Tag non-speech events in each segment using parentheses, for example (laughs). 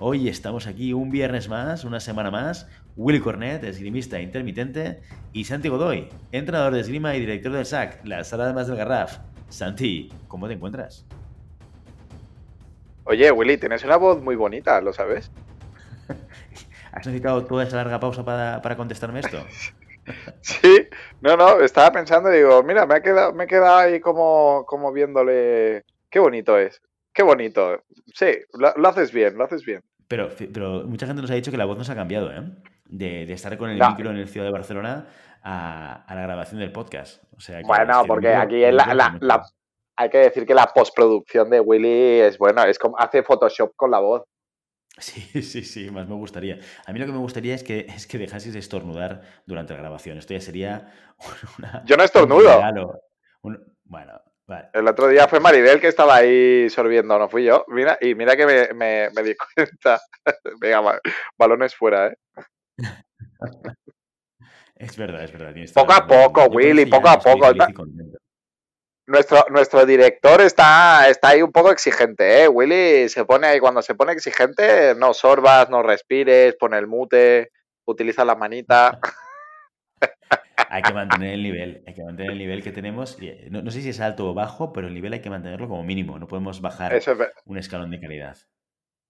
Hoy estamos aquí un viernes más, una semana más. Willy Cornet, esgrimista intermitente, y Santi Godoy, entrenador de esgrima y director del SAC, la sala de más del Garraf. Santi, ¿cómo te encuentras? Oye, Willy, tienes una voz muy bonita, ¿lo sabes? (laughs) ¿Has necesitado toda esa larga pausa para, contestarme esto? (laughs) sí, no, no, estaba pensando y digo, mira, me he quedado, me he quedado ahí como, como viéndole. Qué bonito es, qué bonito. Sí, lo, haces bien, lo haces bien. Pero, pero mucha gente nos ha dicho que la voz nos ha cambiado, ¿eh? De, estar con el micro en el Ciudad de Barcelona a, la grabación del podcast. O sea, bueno, porque aquí la, hay que decir que la postproducción de Willy es bueno, es como hace Photoshop con la voz. Sí, (laughs) sí, sí, más me gustaría. A mí lo que me gustaría es que, es que dejases de estornudar durante la grabación. Esto ya sería (laughs) una... Yo no estornudo. bueno, vale. El otro día fue Maribel que estaba ahí sorbiendo, no fui yo. Mira, y mira que me, me, di (laughs) cuenta. Venga, balones fuera, ¿eh? (laughs) es verdad, es verdad. Poco a poco, Willy, poco a poco nuestro, nuestro director está, está ahí un poco exigente, ¿eh? Willy se pone ahí, cuando se pone exigente, no sorbas, no respires, pone el mute, utiliza la manita. (laughs) hay que mantener el nivel, hay que mantener el nivel que tenemos. Eh, no, sé si es alto o bajo, pero el nivel hay que mantenerlo como mínimo, no podemos bajar un escalón de calidad.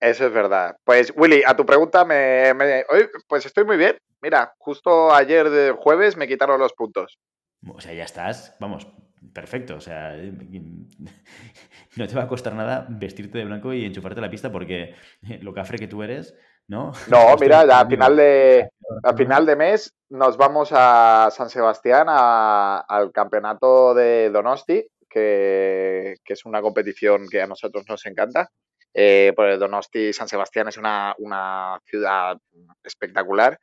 Eso es verdad. Pues Willy, a tu pregunta me, me... pues estoy muy bien. Mira, justo ayer de jueves me quitaron los puntos. O sea, ya estás, vamos, perfecto. O sea, (laughs) no te va a costar nada vestirte de blanco y enchufarte la pista porque lo cafre que tú eres, ¿no? No, (laughs) mira, ya a final de, a final de mes nos vamos a San Sebastián al campeonato de Donosti, que, es una competición que a nosotros nos encanta. Eh, pues Donosti San Sebastián es una, una ciudad espectacular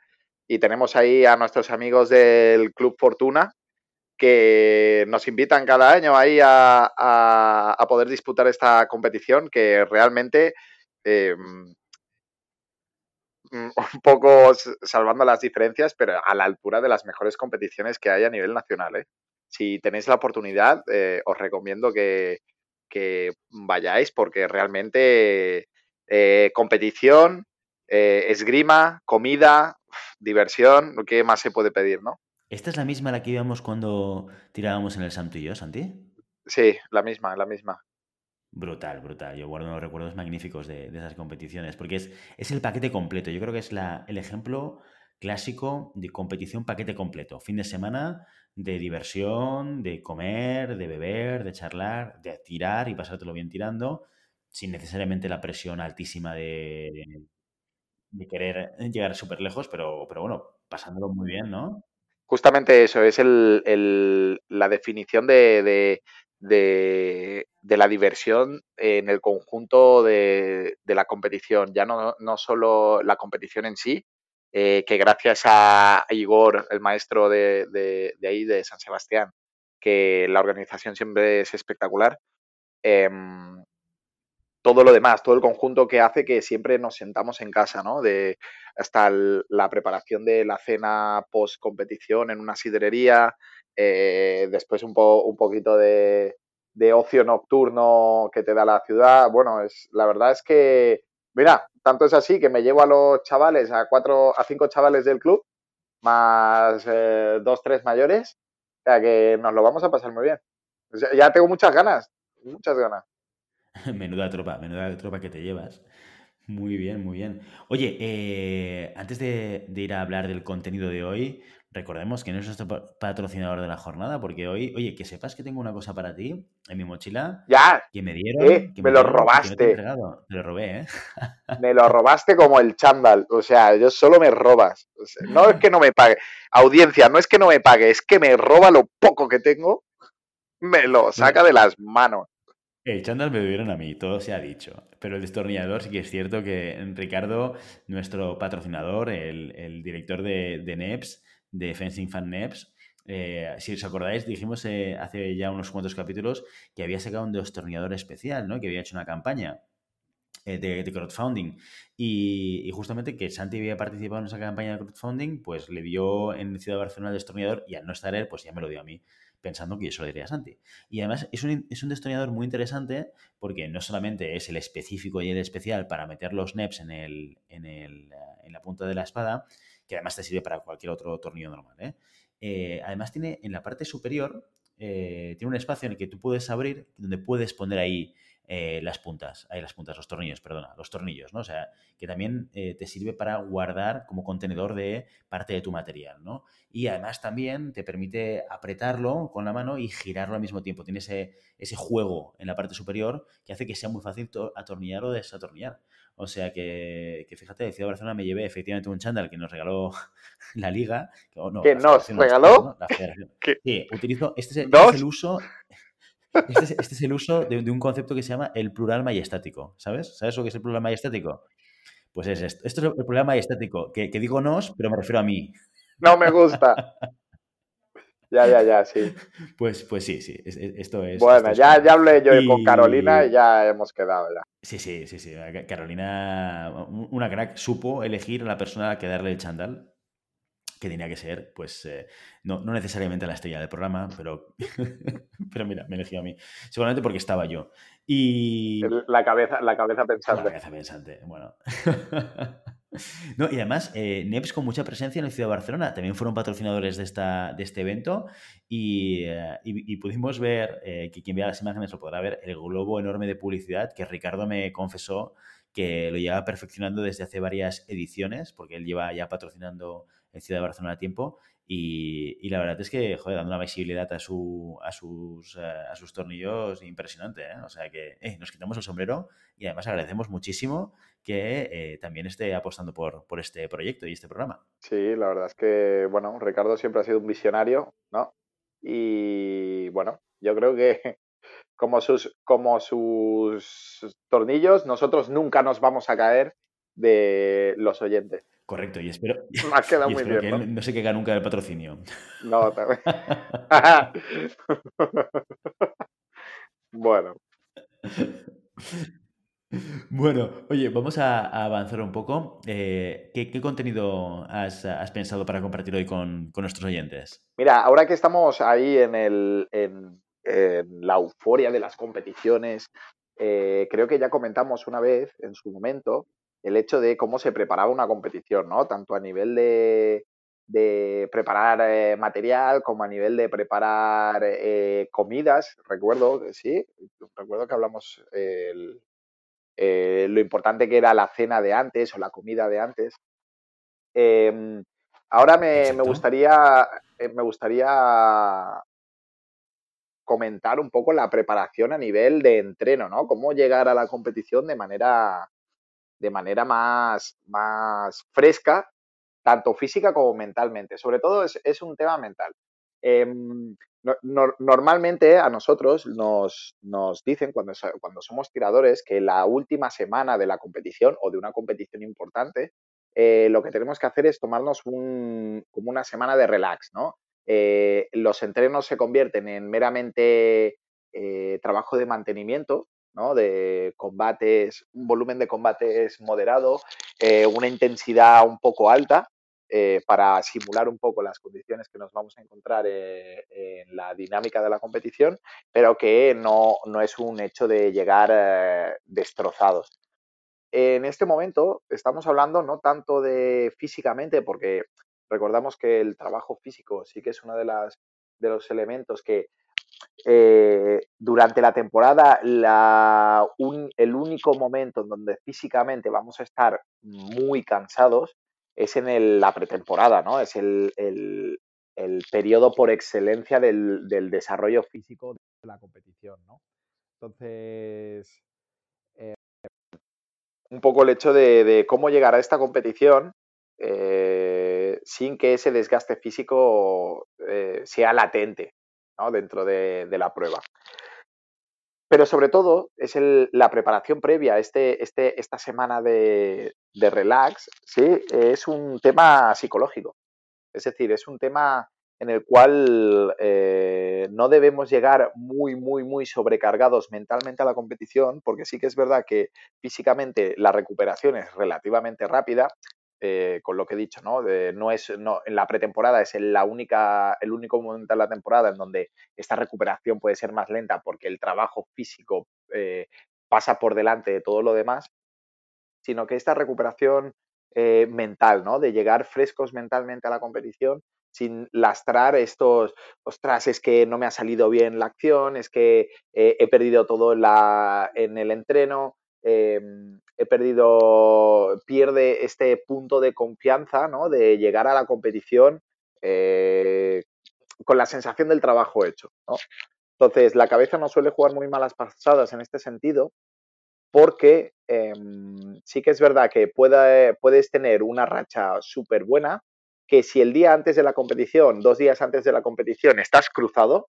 y tenemos ahí a nuestros amigos del Club Fortuna, que nos invitan cada año ahí a, poder disputar esta competición que realmente eh, (laughs) un poco salvando las diferencias, pero a la altura de las mejores competiciones que hay a nivel nacional. ¿eh? Si tenéis la oportunidad, eh, os recomiendo que, vayáis porque realmente competición, esgrima, comida, diversión, ¿qué más se puede pedir, no? ¿Esta es la misma la que íbamos cuando tirábamos en el Santo y yo, Santi? Sí, la misma, la misma. Brutal, brutal. Yo guardo unos recuerdos magníficos de, esas competiciones, porque es, es, el paquete completo. Yo creo que es la, el ejemplo clásico de competición paquete completo. Fin de semana de diversión, de comer, de beber, de charlar, de tirar y pasártelo bien tirando, sin necesariamente la presión altísima de, de querer llegar súper lejos, pero, pero bueno, pasándolo muy bien, ¿no? Justamente eso, es el, la definición de, de, la diversión en el conjunto de, la competición, ya no, no, solo la competición en sí, eh, que gracias a Igor, el maestro de, ahí, de San Sebastián, que la organización siempre es espectacular, em, todo lo demás, todo el conjunto que hace que siempre nos sentamos en casa, ¿no? De hasta la preparación de la cena post competición en una sidrería, eh, después un, poquito de, ocio nocturno que te da la ciudad. Bueno, es la verdad es que, mira, tanto es así que me llevo a los chavales, a cuatro, a cinco chavales del club, más eh, dos, tres mayores, o sea que nos lo vamos a pasar muy bien. ya tengo muchas ganas, muchas ganas. (laughs) menuda tropa, menuda tropa que te llevas. Muy bien, muy bien. Oye, eh, antes de, ir a hablar del contenido de hoy, recordemos que no es nuestro patrocinador de la jornada, porque hoy, oye, que sepas que tengo una cosa para ti en mi mochila. Ya. Que me dieron. Eh, me, lo robaste. te, lo robé, ¿eh? (laughs) me lo robaste como el chándal. O sea, yo solo me robas. no es que no me pague. Audiencia, no es que no me pague, es que me roba lo poco que tengo. Me lo saca de las manos. El chándal me dieron a mí, todo se ha dicho. Pero el destornillador sí que es cierto que Ricardo, nuestro patrocinador, el, director de, de, NEPS, de Fencing Fan NEPS, eh, si os acordáis, dijimos eh, hace ya unos cuantos capítulos que había sacado un destornillador especial, ¿no? Que había hecho una campaña eh, de, crowdfunding. Y, justamente que Santi había participado en esa campaña de crowdfunding, pues le dio en Ciudad de Barcelona el destornillador y al no estar él, pues ya me lo dio a mí pensando que yo lo diría Santi. Y además es un, es un destornillador muy interesante porque no solamente es el específico y el especial para meter los NEPs en, el, en, el, en la punta de la espada, que además te sirve para cualquier otro tornillo normal. ¿eh? Eh, además tiene en la parte superior, eh, tiene un espacio en el que tú puedes abrir, donde puedes poner ahí las puntas, ahí las puntas, los tornillos, perdona, los tornillos, ¿no? O sea, que también te sirve para guardar como contenedor de parte de tu material, ¿no? Y además también te permite apretarlo con la mano y girarlo al mismo tiempo. Tiene ese, ese juego en la parte superior que hace que sea muy fácil atornillar o desatornillar. O sea que, que fíjate, de Ciudad de Barcelona me llevé efectivamente un chándal que nos regaló (laughs) la liga. Que, no, nos regaló? (laughs) Sí, utilizo, este es, este es el uso este, este es, el uso de, un concepto que se llama el plural majestático, ¿sabes? ¿Sabes lo que es el plural majestático? Pues es esto. Esto es el plural majestático, que, que digo nos, pero me refiero a mí. No me gusta. (laughs) Ya, ya, ya, sí. (laughs) Pues, pues sí, sí, esto es... Bueno, ya, ya hablé yo con Carolina y ya hemos quedado ya. Sí, sí, sí, sí. Carolina, una crack, supo elegir a la persona a la que darle el chandal que tenía que ser, pues, eh, no, no, necesariamente la estrella del programa, pero, (laughs) pero mira, me eligió a mí. Seguramente porque estaba yo. Y... La cabeza, la cabeza pensante. La cabeza pensante, bueno. (laughs) (laughs) no, y además, eh, NEPS con mucha presencia en la ciudad de Barcelona. También fueron patrocinadores de, esta, de este evento y, eh, pudimos ver, que quien vea las imágenes lo podrá ver, el globo enorme de publicidad que Ricardo me confesó que lo lleva perfeccionando desde hace varias ediciones, porque él lleva ya patrocinando en Ciudad de Barcelona a tiempo. Y, la verdad es que, joder, dando una visibilidad a, su, a, sus, eh, a sus tornillos impresionante. ¿eh? O sea que eh, nos quitamos el sombrero y además agradecemos muchísimo que también esté apostando por, por este proyecto y este programa. Sí, la verdad es que, bueno, Ricardo siempre ha sido un visionario, ¿no? Y bueno, yo creo que (laughs) como sus, como sus tornillos, nosotros nunca nos vamos a caer de los oyentes. Correcto, y espero, (laughs) Me ha quedado muy bien, que ¿no? no se caiga nunca del patrocinio. No, también. bueno. Bueno, oye, vamos a, avanzar un poco. Eh, ¿qué, contenido has, pensado para compartir hoy con, nuestros oyentes? Mira, ahora que estamos ahí en, el, en, la euforia de las competiciones, eh, creo que ya comentamos una vez en su momento el hecho de cómo se preparaba una competición, ¿no? Tanto a nivel de, preparar eh, material como a nivel de preparar eh, comidas. Recuerdo, sí, recuerdo que hablamos eh, lo importante que era la cena de antes o la comida de antes. Em, ahora me, me, gustaría, me gustaría comentar un poco la preparación a nivel de entreno, ¿no? Cómo llegar a la competición de manera de manera más, más fresca, tanto física como mentalmente. Sobre todo es, un tema mental. Em, normalmente a nosotros nos, nos dicen cuando, cuando, somos tiradores que la última semana de la competición o de una competición importante, eh, lo que tenemos que hacer es tomarnos un, como una semana de relax, ¿no? Eh, los entrenos se convierten en meramente eh, trabajo de mantenimiento, de combates, un volumen de combates moderado, eh, una intensidad un poco alta eh, para simular un poco las condiciones que nos vamos a encontrar eh, en la dinámica de la competición, pero que no, no es un hecho de llegar destrozados. En este momento estamos hablando no tanto de físicamente, porque recordamos que el trabajo físico sí que es uno de, las, de los elementos que eh, durante la temporada el único momento en donde físicamente vamos a estar muy cansados es en la pretemporada, ¿no? Es el, periodo por excelencia del, desarrollo físico de la competición, ¿no? Entonces, eh, un poco el hecho de, cómo llegar a esta competición eh, sin que ese desgaste físico sea latente, dentro de, la prueba. pero sobre todo es la preparación previa, este, este, esta semana de, de relax, ¿sí? es un tema psicológico. Es decir, es un tema en el cual eh, no debemos llegar muy, muy, muy sobrecargados mentalmente a la competición, porque sí que es verdad que físicamente la recuperación es relativamente rápida, eh, con lo que he dicho, ¿no? no es, no, en la pretemporada es la única, el único momento de la temporada en donde esta recuperación puede ser más lenta porque el trabajo físico eh, pasa por delante de todo lo demás, sino que esta recuperación mental, ¿no? De llegar frescos mentalmente a la competición sin lastrar estos, ostras, es que no me ha salido bien la acción, es que eh, he perdido todo en, en el entreno, em, he perdido, pierde este punto de confianza, ¿no? De llegar a la competición eh, con la sensación del trabajo hecho, ¿no? Entonces, la cabeza no suele jugar muy malas pasadas en este sentido, porque em, sí que es verdad que puedes tener una racha súper buena, que si el día antes de la competición, dos días antes de la competición, estás cruzado,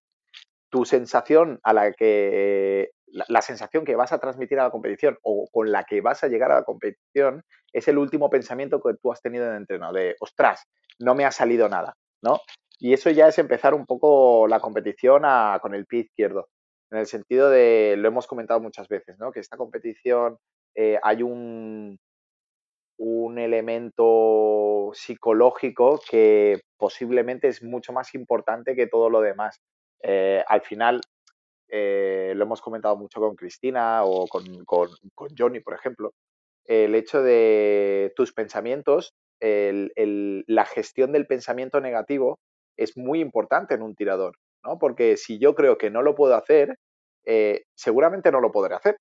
tu sensación a la que la, sensación que vas a transmitir a la competición o con la que vas a llegar a la competición es el último pensamiento que tú has tenido en el entreno, de ostras, no me ha salido nada, ¿no? Y eso ya es empezar un poco la competición con el pie izquierdo, en el sentido de, lo hemos comentado muchas veces, ¿no? Que esta competición eh, hay un, un elemento psicológico que posiblemente es mucho más importante que todo lo demás. Eh, al final, eh, lo hemos comentado mucho con Cristina o con, Johnny, por ejemplo, el hecho de tus pensamientos, la gestión del pensamiento negativo es muy importante en un tirador, ¿no? Porque si yo creo que no lo puedo hacer, eh, seguramente no lo podré hacer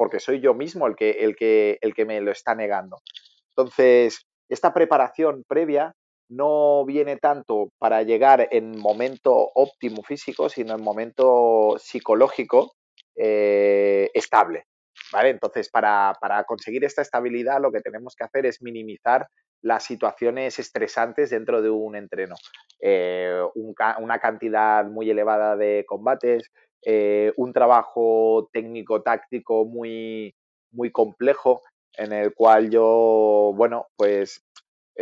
porque soy yo mismo el que, el que, el que me lo está negando. Entonces, esta preparación previa no viene tanto para llegar en momento óptimo físico, sino en momento psicológico eh, estable. ¿vale? Entonces, para, conseguir esta estabilidad, lo que tenemos que hacer es minimizar las situaciones estresantes dentro de un entreno. Eh, una cantidad muy elevada de combates, eh, un trabajo técnico-táctico muy, muy complejo en el cual yo, bueno, pues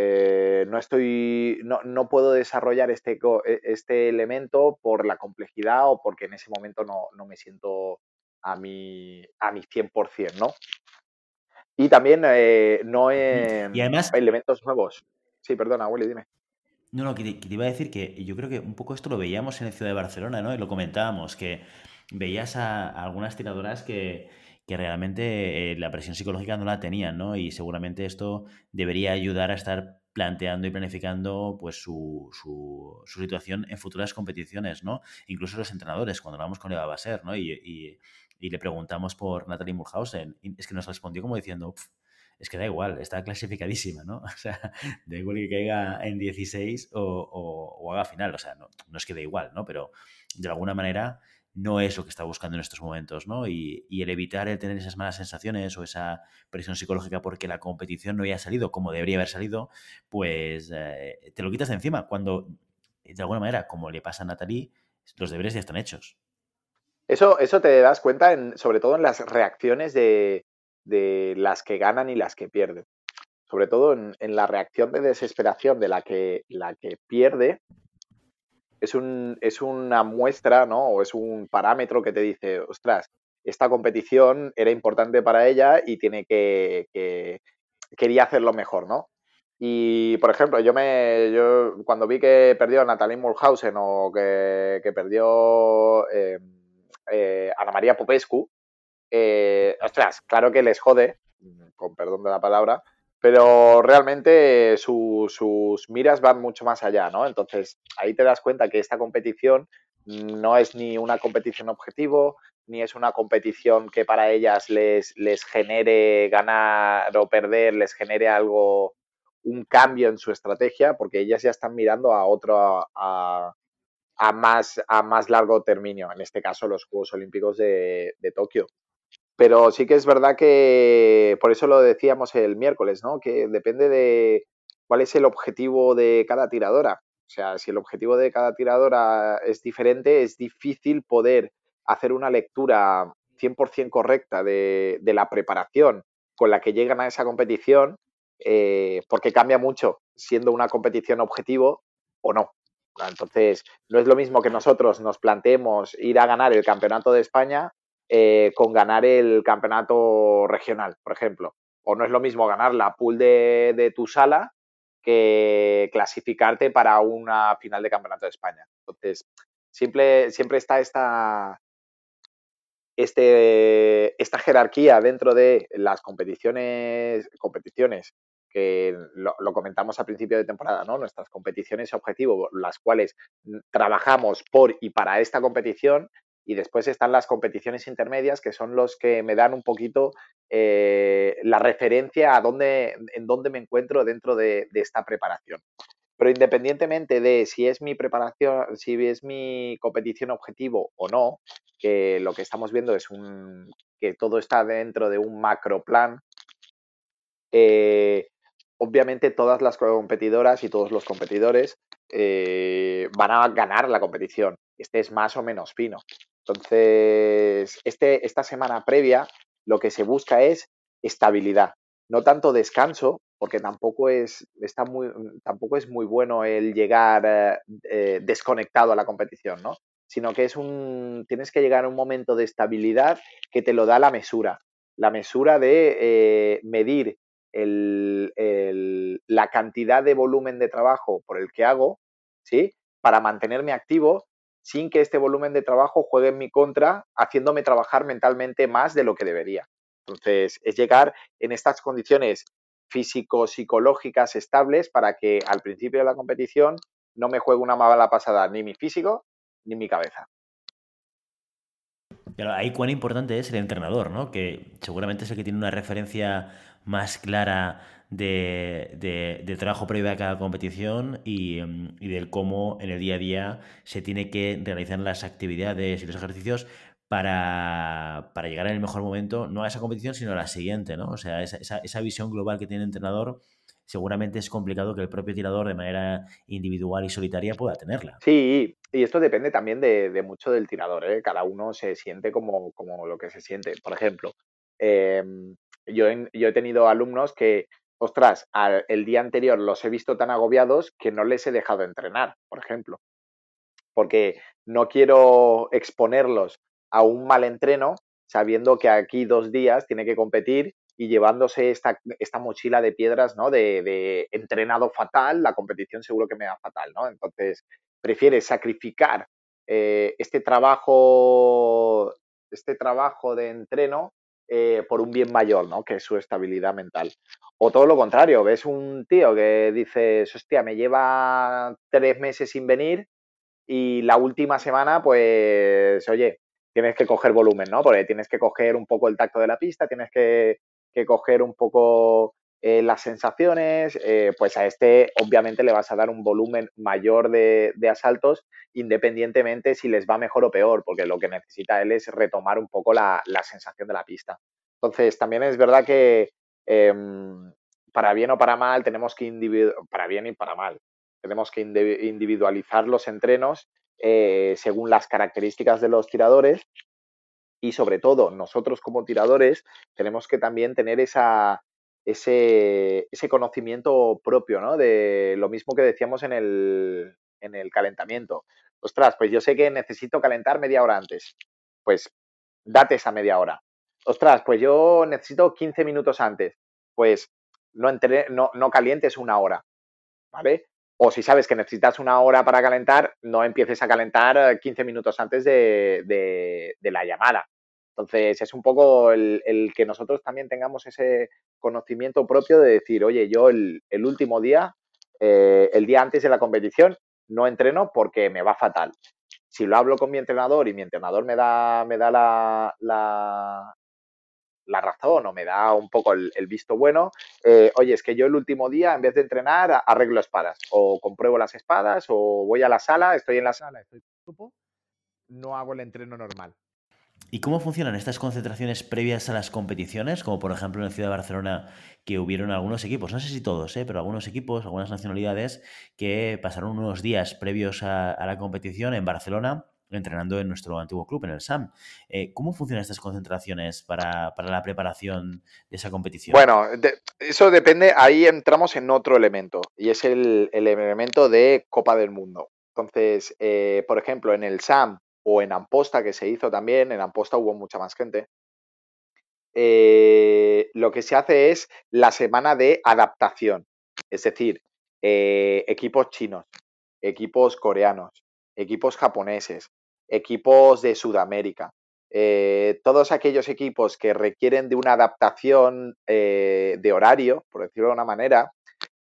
eh, no estoy, no, no, puedo desarrollar este, e, este elemento por la complejidad o porque en ese momento no, no me siento a mi, a mi 100%, ¿no? Y también eh, no he, y además, elementos nuevos. Sí, perdona, Willy, dime. No, no, que te, iba a decir que yo creo que un poco esto lo veíamos en la ciudad de Barcelona, ¿no? Y lo comentábamos, que veías a, algunas tiradoras que, realmente eh, la presión psicológica no la tenían, ¿no? Y seguramente esto debería ayudar a estar planteando y planificando pues su, su, situación en futuras competiciones, ¿no? Incluso los entrenadores, cuando hablamos con Eva Baser, ¿no? Y, le preguntamos por Natalie Mulhausen, es que nos respondió como diciendo, es que da igual, está clasificadísima, ¿no? (laughs) O sea, da igual que caiga en 16 o, haga final, o sea, no, no, es que da igual, ¿no? Pero de alguna manera no es lo que está buscando en estos momentos, ¿no? Y, el evitar el tener esas malas sensaciones o esa presión psicológica porque la competición no haya salido como debería haber salido, pues eh, te lo quitas de encima cuando, de alguna manera, como le pasa a Natalie, los deberes ya están hechos. Eso, eso te das cuenta, en, sobre todo en las reacciones de, de las que ganan y las que pierden. Sobre todo en, la reacción de desesperación de la que, la que pierde, es, un, es una muestra, ¿no? O es un parámetro que te dice, ostras, esta competición era importante para ella y tiene que, que quería hacerlo mejor, ¿no? Y, por ejemplo, yo me yo cuando vi que perdió Natalie Mulhausen o que, perdió eh, eh, Ana María Popescu, eh, ostras, claro que les jode, con perdón de la palabra, pero realmente sus miras van mucho más allá, ¿no? Entonces, ahí te das cuenta que esta competición no es ni una competición objetivo, ni es una competición que para ellas les, les genere ganar o perder, les genere algo, un cambio en su estrategia, porque ellas ya están mirando a otro, a, más, a más largo término, en este caso los Juegos Olímpicos de Tokio. Pero sí que es verdad que, por eso lo decíamos el miércoles, ¿no? Que depende de cuál es el objetivo de cada tiradora. O sea, si el objetivo de cada tiradora es diferente, es difícil poder hacer una lectura 100% correcta de, la preparación con la que llegan a esa competición, eh, porque cambia mucho siendo una competición objetivo o no. Entonces, no es lo mismo que nosotros nos planteemos ir a ganar el campeonato de España eh, con ganar el campeonato regional, por ejemplo. O no es lo mismo ganar la pool de, tu sala que clasificarte para una final de campeonato de España. Entonces, siempre, siempre está esta, este, esta jerarquía dentro de las competiciones, competiciones que lo, comentamos a principio de temporada, ¿no? Nuestras competiciones objetivo, las cuales trabajamos por y para esta competición, y después están las competiciones intermedias, que son los que me dan un poquito eh, la referencia a dónde, en dónde me encuentro dentro de, esta preparación. Pero independientemente de si es mi preparación, si es mi competición objetivo o no, que lo que estamos viendo es un, que todo está dentro de un macro plan, eh, obviamente todas las competidoras y todos los competidores eh, van a ganar la competición. Este es más o menos fino. Entonces, este, esta semana previa lo que se busca es estabilidad, no tanto descanso, porque tampoco es, está muy, tampoco es muy bueno el llegar eh, eh, desconectado a la competición, ¿no? Sino que es un, tienes que llegar a un momento de estabilidad que te lo da la mesura. La mesura de medir el, la cantidad de volumen de trabajo por el que hago, ¿sí? Para mantenerme activo sin que este volumen de trabajo juegue en mi contra, haciéndome trabajar mentalmente más de lo que debería. Entonces, es llegar en estas condiciones físico-psicológicas estables para que al principio de la competición no me juegue una mala pasada ni mi físico ni mi cabeza. ahí cuán importante es el entrenador, ¿no? Que seguramente es el que tiene una referencia más clara de, trabajo previo a cada competición y, em, y, del cómo en el día a día se tiene que realizar las actividades y los ejercicios para, llegar en el mejor momento, no a esa competición, sino a la siguiente, ¿no? O sea, esa, esa, visión global que tiene el entrenador seguramente es complicado que el propio tirador de manera individual y solitaria pueda tenerla. Sí, y esto depende también de, mucho del tirador, ¿eh? Cada uno se siente como, como lo que se siente. Por ejemplo, eh, yo, he tenido alumnos que, ostras, el día anterior los he visto tan agobiados que no les he dejado entrenar, por ejemplo. Porque no quiero exponerlos a un mal entreno sabiendo que aquí dos días tiene que competir y llevándose esta, esta mochila de piedras, ¿no? De, entrenado fatal, la competición seguro que me da fatal, ¿no? Entonces, prefiere sacrificar eh, este trabajo, este trabajo de entreno eh, por un bien mayor, ¿no? Que es su estabilidad mental. O todo lo contrario, ves un tío que dices, hostia, me lleva tres meses sin venir y la última semana, pues, oye, tienes que coger volumen, ¿no? Porque tienes que coger un poco el tacto de la pista, tienes que, que coger un poco eh, las sensaciones, eh, pues a este obviamente le vas a dar un volumen mayor de, asaltos, independientemente si les va mejor o peor, porque lo que necesita él es retomar un poco la, sensación de la pista. Entonces, también es verdad que em, para bien o para mal, tenemos que para bien y para mal, tenemos que individualizar los entrenos eh, según las características de los tiradores y sobre todo nosotros como tiradores tenemos que también tener esa, ese, ese conocimiento propio, ¿no? De lo mismo que decíamos en el, en el calentamiento. Ostras, pues yo sé que necesito calentar media hora antes. Pues date esa media hora. Ostras, pues yo necesito 15 minutos antes. Pues no, no, no calientes una hora, ¿vale? O si sabes que necesitas una hora para calentar, no empieces a calentar 15 minutos antes de, de la llamada. Entonces, es un poco el, que nosotros también tengamos ese conocimiento propio de decir, oye, yo el, último día, eh, el día antes de la competición, no entreno porque me va fatal. Si lo hablo con mi entrenador y mi entrenador me da, me da la, la, razón o me da un poco el, visto bueno, eh, oye, es que yo el último día, en vez de entrenar, arreglo espadas o compruebo las espadas o voy a la sala, estoy en la sala, estoy en grupo, no hago el entreno normal. ¿Y cómo funcionan estas concentraciones previas a las competiciones? Como por ejemplo en la ciudad de Barcelona, que hubieron algunos equipos, no sé si todos, ¿eh? pero algunos equipos, algunas nacionalidades, que pasaron unos días previos a, la competición en Barcelona entrenando en nuestro antiguo club, en el SAM. Eh, ¿Cómo funcionan estas concentraciones para, la preparación de esa competición? Bueno, eso depende, ahí entramos en otro elemento y es el, elemento de Copa del Mundo. Entonces, eh, por ejemplo, en el SAM o en Amposta, que se hizo también, en Amposta hubo mucha más gente, eh, lo que se hace es la semana de adaptación, es decir, equipos chinos, equipos coreanos, equipos japoneses, equipos de Sudamérica. Eh, todos aquellos equipos que requieren de una adaptación eh, de horario, por decirlo de una manera,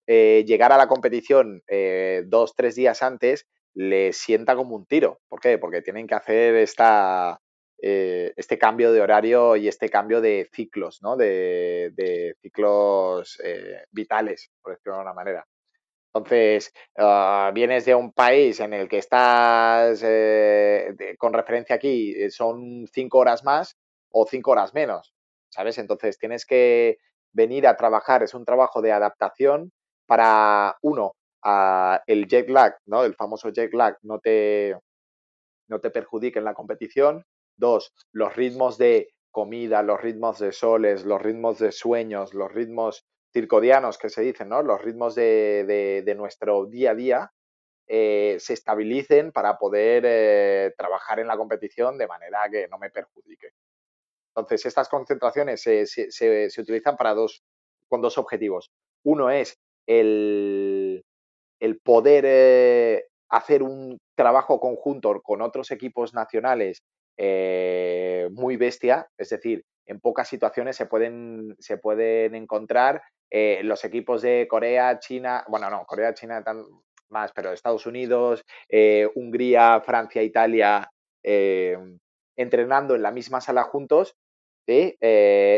eh, llegar a la competición dos, tres días antes les sienta como un tiro. ¿Por qué? Porque tienen que hacer esta, este cambio de horario y este cambio de ciclos, ¿no? de, ciclos vitales, por decirlo de una manera. Entonces, ah, vienes de un país en el que estás, eh, con referencia aquí, eh, son cinco horas más o cinco horas menos, ¿sabes? Entonces, tienes que venir a trabajar, es un trabajo de adaptación para, uno, el jet lag, ¿no? El famoso jet lag no te, no te perjudique en la competición. Dos, los ritmos de comida, los ritmos de soles, los ritmos de sueños, los ritmos circodianos que se dicen, ¿no? Los ritmos de, nuestro día a día eh, se estabilicen para poder eh, trabajar en la competición de manera que no me perjudique. Entonces, estas concentraciones se, utilizan para dos, con dos objetivos. Uno es el, el poder eh, hacer un trabajo conjunto con otros equipos nacionales muy bestia, es decir, en pocas situaciones se pueden, se pueden encontrar eh, los equipos de Corea, China, bueno, no, Corea, China tan más, pero Estados Unidos, eh, Hungría, Francia, Italia, eh, entrenando en la misma sala juntos,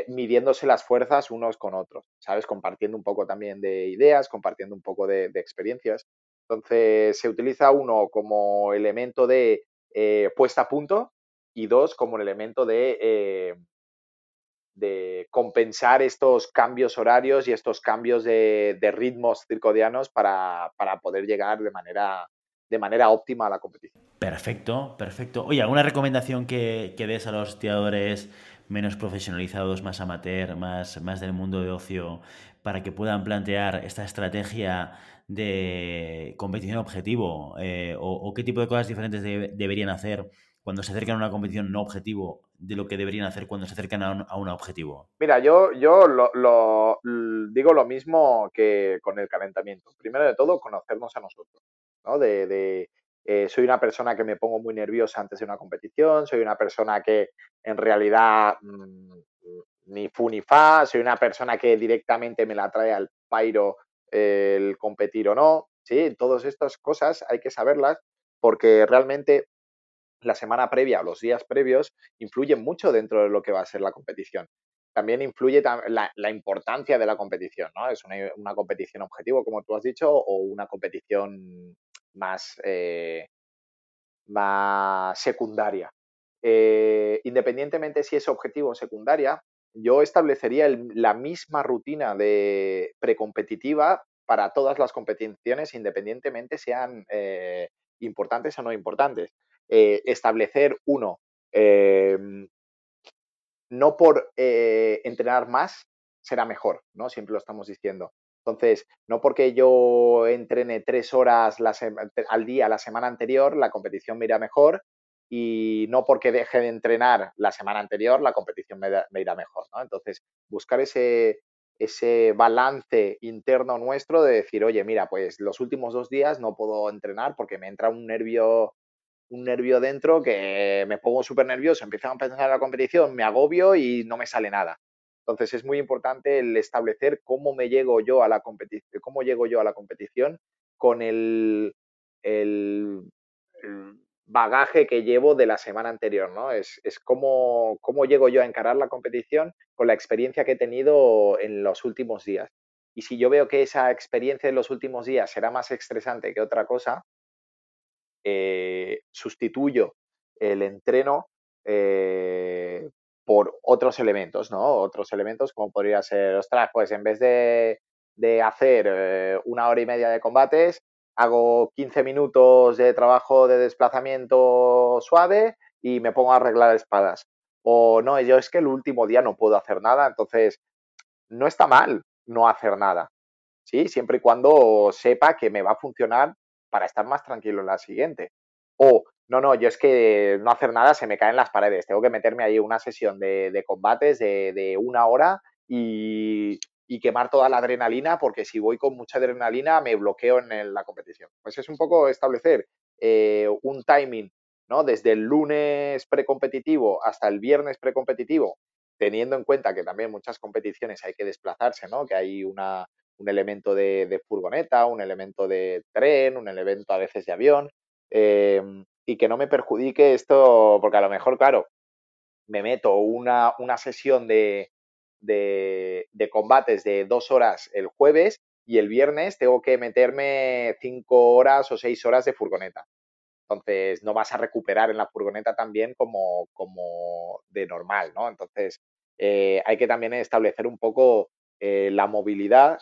midiéndose las fuerzas unos con otros, ¿sabes? Compartiendo un poco también de ideas, compartiendo un poco de, de experiencias. Entonces, se utiliza uno como elemento de puesta a punto y dos como el elemento de de compensar estos cambios horarios y estos cambios de, ritmos circodianos para, poder llegar de manera, de manera óptima a la competición. Perfecto, perfecto. Oye, ¿alguna recomendación que, que des a los tiradores menos profesionalizados, más amateur, más, más del mundo de ocio, para que puedan plantear esta estrategia de competición objetivo? Eh, o, qué tipo de cosas diferentes deberían hacer cuando se acercan a una competición no objetivo de lo que deberían hacer cuando se acercan a un, objetivo? Mira, yo, yo lo, digo lo mismo que con el calentamiento. Primero de todo, conocernos a nosotros. ¿no? De, eh, soy una persona que me pongo muy nerviosa antes de una competición, soy una persona que en realidad mm, ni fu ni fa, soy una persona que directamente me la trae al pairo el competir o no. Sí, todas estas cosas hay que saberlas porque realmente la semana previa o los días previos influyen mucho dentro de lo que va a ser la competición. También influye la, importancia de la competición, ¿no? Es una, competición objetivo, como tú has dicho, o una competición más, eh, más secundaria. Eh, independientemente si es objetivo o secundaria, yo establecería la misma rutina de precompetitiva para todas las competiciones, independientemente sean eh, importantes o no importantes. Establecer uno, em, no por entrenar más será mejor, ¿no? Siempre lo estamos diciendo. Entonces, no porque yo entrene tres horas al día la semana anterior, la competición me irá mejor y no porque deje de entrenar la semana anterior, la competición me, irá mejor, ¿no? Entonces, buscar ese, ese balance interno nuestro de decir, oye, mira, pues los últimos dos días no puedo entrenar porque me entra un nervio un nervio dentro que me pongo súper nervioso, empiezo a pensar en la competición, me agobio y no me sale nada. Entonces es muy importante el establecer cómo me llego yo a la competición, cómo llego yo a la competición con el, bagaje que llevo de la semana anterior, ¿no? Es, cómo llego yo a encarar la competición con la experiencia que he tenido en los últimos días. Y si yo veo que esa experiencia en los últimos días será más estresante que otra cosa, eh, sustituyo el entreno eh, por otros elementos, ¿no? Otros elementos como podría ser, ostras, pues en vez de, hacer eh, una hora y media de combates, hago 15 minutos de trabajo de desplazamiento suave y me pongo a arreglar espadas. O no, yo es que el último día no puedo hacer nada, entonces no está mal no hacer nada. ¿Sí? Siempre y cuando sepa que me va a funcionar para estar más tranquilo en la siguiente. O, no, no, yo es que no hacer nada se me caen las paredes. Tengo que meterme ahí una sesión de, combates de, una hora y, quemar toda la adrenalina, porque si voy con mucha adrenalina me bloqueo en la competición. Pues es un poco establecer eh, un timing, ¿no? Desde el lunes precompetitivo hasta el viernes precompetitivo, teniendo en cuenta que también muchas competiciones hay que desplazarse, ¿no? Que hay una, un elemento de, furgoneta, un elemento de tren, un elemento a veces de avión, em, y que no me perjudique esto, porque a lo mejor, claro, me meto una, una sesión de, de, combates de dos horas el jueves y el viernes tengo que meterme cinco horas o seis horas de furgoneta. Entonces, no vas a recuperar en la furgoneta también como, como de normal, ¿no? Entonces, eh, hay que también establecer un poco eh, la movilidad,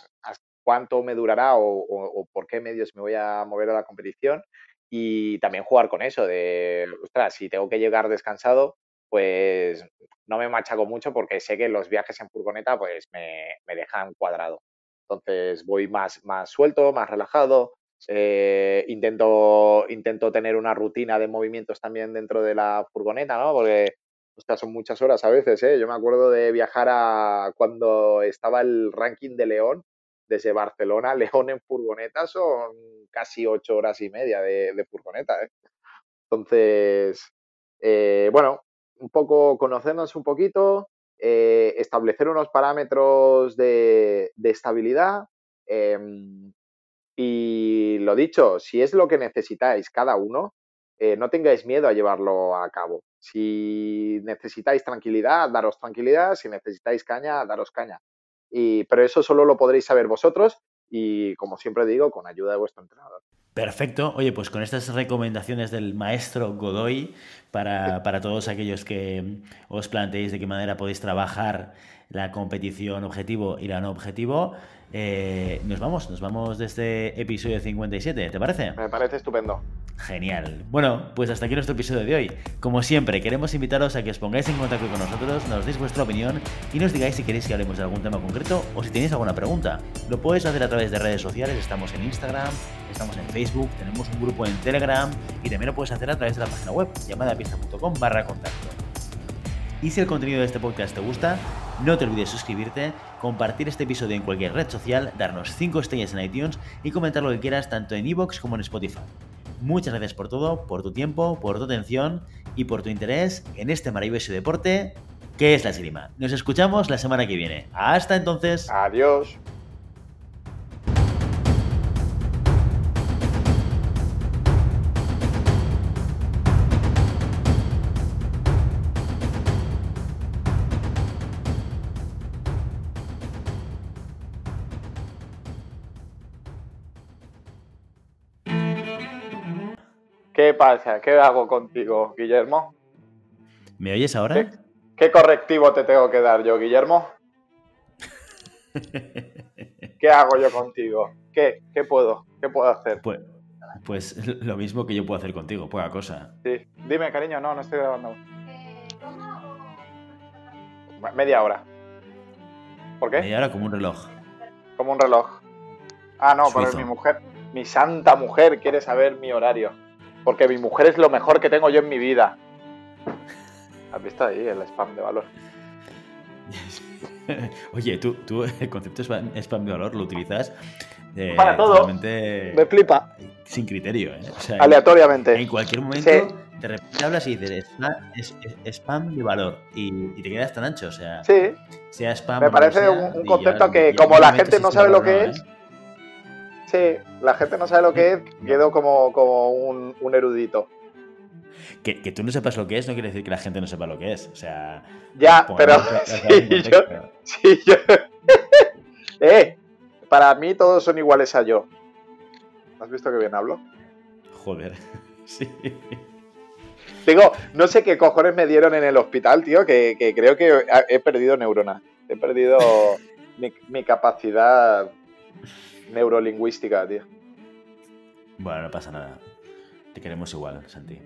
cuánto me durará o, por qué medios me voy a mover a la competición y también jugar con eso de, ostras, si tengo que llegar descansado, pues no me machaco mucho porque sé que los viajes en furgoneta pues me, dejan cuadrado. Entonces voy más, más suelto, más relajado, eh, intento, intento tener una rutina de movimientos también dentro de la furgoneta, ¿no? Porque Ostras, son muchas horas a veces, ¿eh? Yo me acuerdo de viajar a cuando estaba el ranking de León, desde Barcelona León en furgoneta, son casi ocho horas y media de, furgoneta, ¿eh? Entonces, eh, bueno, un poco conocernos un poquito, eh, establecer unos parámetros de, estabilidad. Em, y lo dicho, si es lo que necesitáis cada uno, no tengáis miedo a llevarlo a cabo. Si necesitáis tranquilidad, daros tranquilidad. Si necesitáis caña, daros caña. Y, pero eso solo lo podréis saber vosotros y, como siempre digo, con ayuda de vuestro entrenador. Perfecto. Oye, pues con estas recomendaciones del maestro Godoy para, para todos aquellos que os planteéis de qué manera podéis trabajar la competición objetivo y la no objetivo, eh, nos vamos, nos vamos de este episodio 57, ¿te parece? Me parece estupendo. Genial. Bueno, pues hasta aquí nuestro episodio de hoy. Como siempre, queremos invitaros a que os pongáis en contacto con nosotros, nos deis vuestra opinión y nos digáis si queréis que hablemos de algún tema concreto o si tenéis alguna pregunta. Lo podéis hacer a través de redes sociales, estamos en Instagram, estamos en Facebook, tenemos un grupo en Telegram y también lo puedes hacer a través de la página web llamadapista.com barra contacto. Y si el contenido de este podcast te gusta, no te olvides suscribirte, compartir este episodio en cualquier red social, darnos 5 estrellas en iTunes y comentar lo que quieras tanto en iVoox como en Spotify. Muchas gracias por todo, por tu tiempo, por tu atención y por tu interés en este maravilloso deporte que es la esgrima. Nos escuchamos la semana que viene. Hasta entonces. Adiós. ¿Qué pasa? ¿Qué hago contigo, Guillermo? ¿Me oyes ahora? ¿Qué, correctivo te tengo que dar yo, Guillermo? (laughs) ¿Qué hago yo contigo? ¿Qué? ¿Qué puedo? ¿Qué puedo hacer? Pues, pues lo mismo que yo puedo hacer contigo, poca cosa. Sí. Dime, cariño, no, no estoy grabando. Media hora. ¿Por qué? Media hora como un reloj. Como un reloj. Ah, no, pero mi mujer, mi santa mujer quiere saber mi horario porque mi mujer es lo mejor que tengo yo en mi vida. ¿Has visto ahí el spam de valor? (laughs) Oye, tú, tú el concepto spam de valor lo utilizas eh, para todo. Me flipa. Sin criterio, ¿eh? Aleatoriamente. En cualquier momento de repente hablas y dices spam de valor y, te quedas tan ancho, o sea, sí. sea spam. Me parece un, concepto que, como la gente no sabe lo que es, Sí, la gente no sabe lo que es, quedo como, como un, erudito. Que, tú no sepas lo que es no quiere decir que la gente no sepa lo que es. O sea. Ya, pero. (laughs) Sí, yo, sí, (laughs) yo. eh, para mí todos son iguales a yo. ¿Has visto que bien hablo? Joder, (laughs) sí. Digo, no sé qué cojones me dieron en el hospital, tío, que, creo que he perdido neuronas. He perdido mi capacidad neurolingüística, tío. Bueno, no pasa nada. Te queremos igual, Santi.